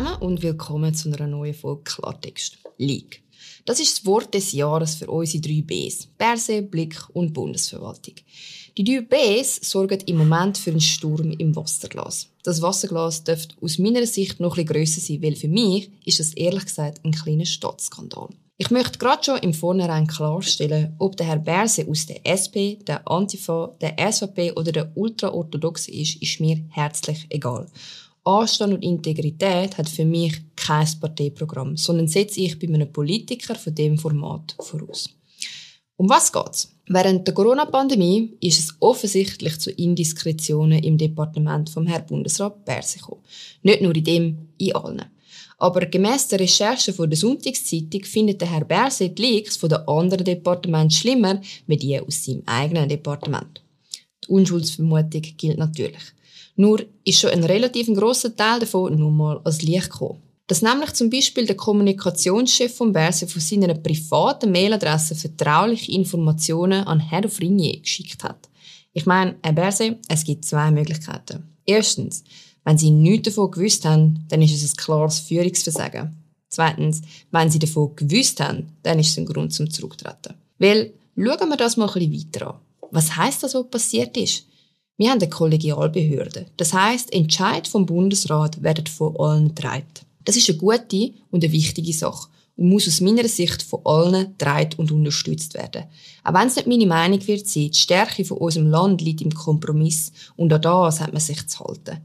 zusammen und willkommen zu einer neuen Folge Klartext. League. Das ist das Wort des Jahres für unsere drei Bs. Berse, Blick und Bundesverwaltung. Die drei Bs sorgen im Moment für einen Sturm im Wasserglas. Das Wasserglas dürfte aus meiner Sicht noch etwas grösser sein, weil für mich ist das ehrlich gesagt ein kleiner Staatsskandal. Ich möchte gerade schon im Vornherein klarstellen, ob der Herr Berse aus der SP, der Antifa, der SVP oder der Ultraorthodoxe ist, ist mir herzlich egal. Anstand und Integrität hat für mich kein Parteiprogramm, sondern setze ich bei einem Politiker von dem Format voraus. Um was geht's? Während der Corona-Pandemie ist es offensichtlich zu Indiskretionen im Departement vom Herrn Bundesrat gekommen. Nicht nur in dem, in allen. Aber gemäss der Recherche von der Sonntagszeitung findet der Herr Berse die Leaks von den anderen Departementen schlimmer, wie die aus seinem eigenen Departement. Die Unschuldsvermutung gilt natürlich. Nur ist schon ein relativ grosser Teil davon nur mal als Licht gekommen. Dass nämlich zum Beispiel der Kommunikationschef von Berse von seiner privaten Mailadresse vertrauliche Informationen an Herr Frinier geschickt hat. Ich meine, Herr Berse, es gibt zwei Möglichkeiten. Erstens, wenn Sie nichts davon gewusst haben, dann ist es ein klares Führungsversagen. Zweitens, wenn Sie davon gewusst haben, dann ist es ein Grund zum Zurücktreten. Weil, schauen wir das mal ein bisschen weiter an. Was heißt das, was passiert ist? Wir haben eine Kollegialbehörde. Das heißt, Entscheid vom Bundesrat werden von allen getragen. Das ist eine gute und eine wichtige Sache und muss aus meiner Sicht von allen getragen und unterstützt werden. Auch wenn es nicht meine Meinung wird sein, die Stärke von unserem Land liegt im Kompromiss und an das hat man sich zu halten.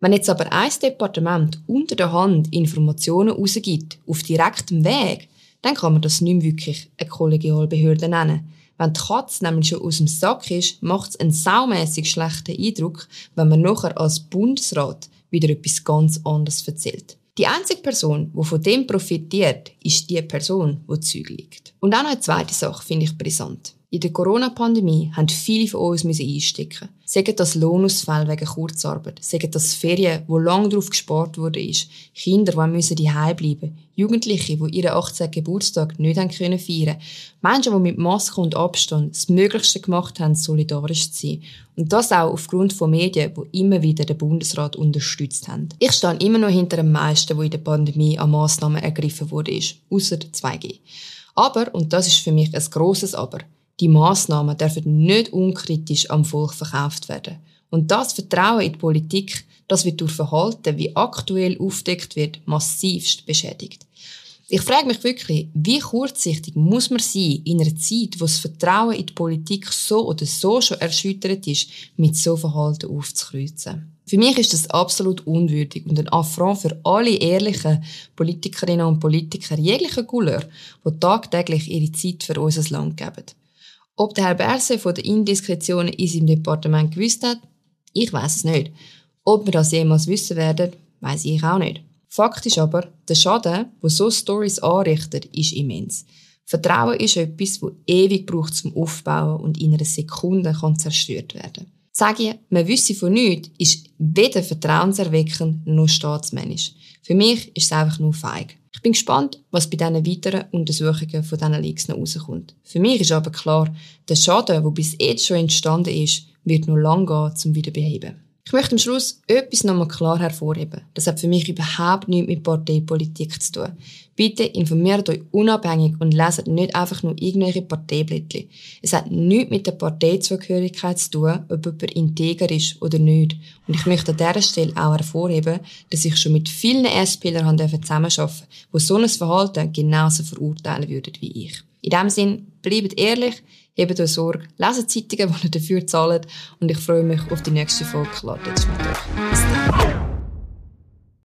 Wenn jetzt aber ein Departement unter der Hand Informationen rausgibt, auf direktem Weg, dann kann man das nicht wirklich eine Kollegialbehörde nennen. Wenn die Katze nämlich schon aus dem Sack ist, macht es einen saumässig schlechten Eindruck, wenn man nachher als Bundesrat wieder etwas ganz anderes erzählt. Die einzige Person, die von dem profitiert, ist die Person, die Zeug liegt. Und auch noch eine zweite Sache finde ich brisant. In der Corona-Pandemie haben viele von uns einstecken. Sagen das Lohnausfall wegen Kurzarbeit, sagen das Ferien, wo lange darauf gespart wurde, Kinder, die müssen daheim bleiben, Jugendliche, die ihren 18. Geburtstag nicht haben können feiern, Menschen, die mit Maske und Abstand das Möglichste gemacht haben, solidarisch zu sein. Und das auch aufgrund von Medien, die immer wieder den Bundesrat unterstützt haben. Ich stehe immer noch hinter dem meisten, wo in der Pandemie an Massnahmen ergriffen wurde, außer 2G. Aber, und das ist für mich ein grosses Aber, die Massnahmen dürfen nicht unkritisch am Volk verkauft werden. Und das Vertrauen in die Politik, das wird durch Verhalten, wie aktuell aufdeckt wird, massivst beschädigt. Ich frage mich wirklich, wie kurzsichtig muss man sein in einer Zeit, wo das Vertrauen in die Politik so oder so schon erschüttert ist, mit so Verhalten aufzukreuzen. Für mich ist das absolut unwürdig und ein Affront für alle ehrlichen Politikerinnen und Politiker jeglicher Couleur, die tagtäglich ihre Zeit für unser Land geben. Ob der Herr Berse von den Indiskretionen in seinem Departement gewusst hat, ich weiß es nicht. Ob wir das jemals wissen werden, weiß ich auch nicht. Fakt ist aber, der Schaden, wo so Stories anrichtet, ist immens. Vertrauen ist etwas, das ewig braucht zum Aufbauen und in einer Sekunde kann zerstört werden. Sage man wüsste von nichts, ist weder vertrauenserweckend noch staatsmännisch. Für mich ist es einfach nur feig. Ich bin gespannt, was bei diesen weiteren Untersuchungen von diesen Leaks noch rauskommt. Für mich ist aber klar, der Schaden, der bis jetzt schon entstanden ist, wird nur lang gehen, zum Wiederbeheben. Ich möchte am Schluss etwas nochmal klar hervorheben. Das hat für mich überhaupt nichts mit Parteipolitik zu tun. Bitte informiert euch unabhängig und leset nicht einfach nur irgendwelche Parteiblättchen. Es hat nichts mit der Parteizugehörigkeit zu tun, ob jemand integer ist oder nicht. Und ich möchte an dieser Stelle auch hervorheben, dass ich schon mit vielen SPlern zusammenarbeiten durfte, die so ein Verhalten genauso verurteilen würden wie ich. In diesem Sinn, bleibt ehrlich, Hebt euch Sorge, leset Zeitungen, die ihr dafür zahlt und ich freue mich auf die nächste Folge mit euch. Bis dann.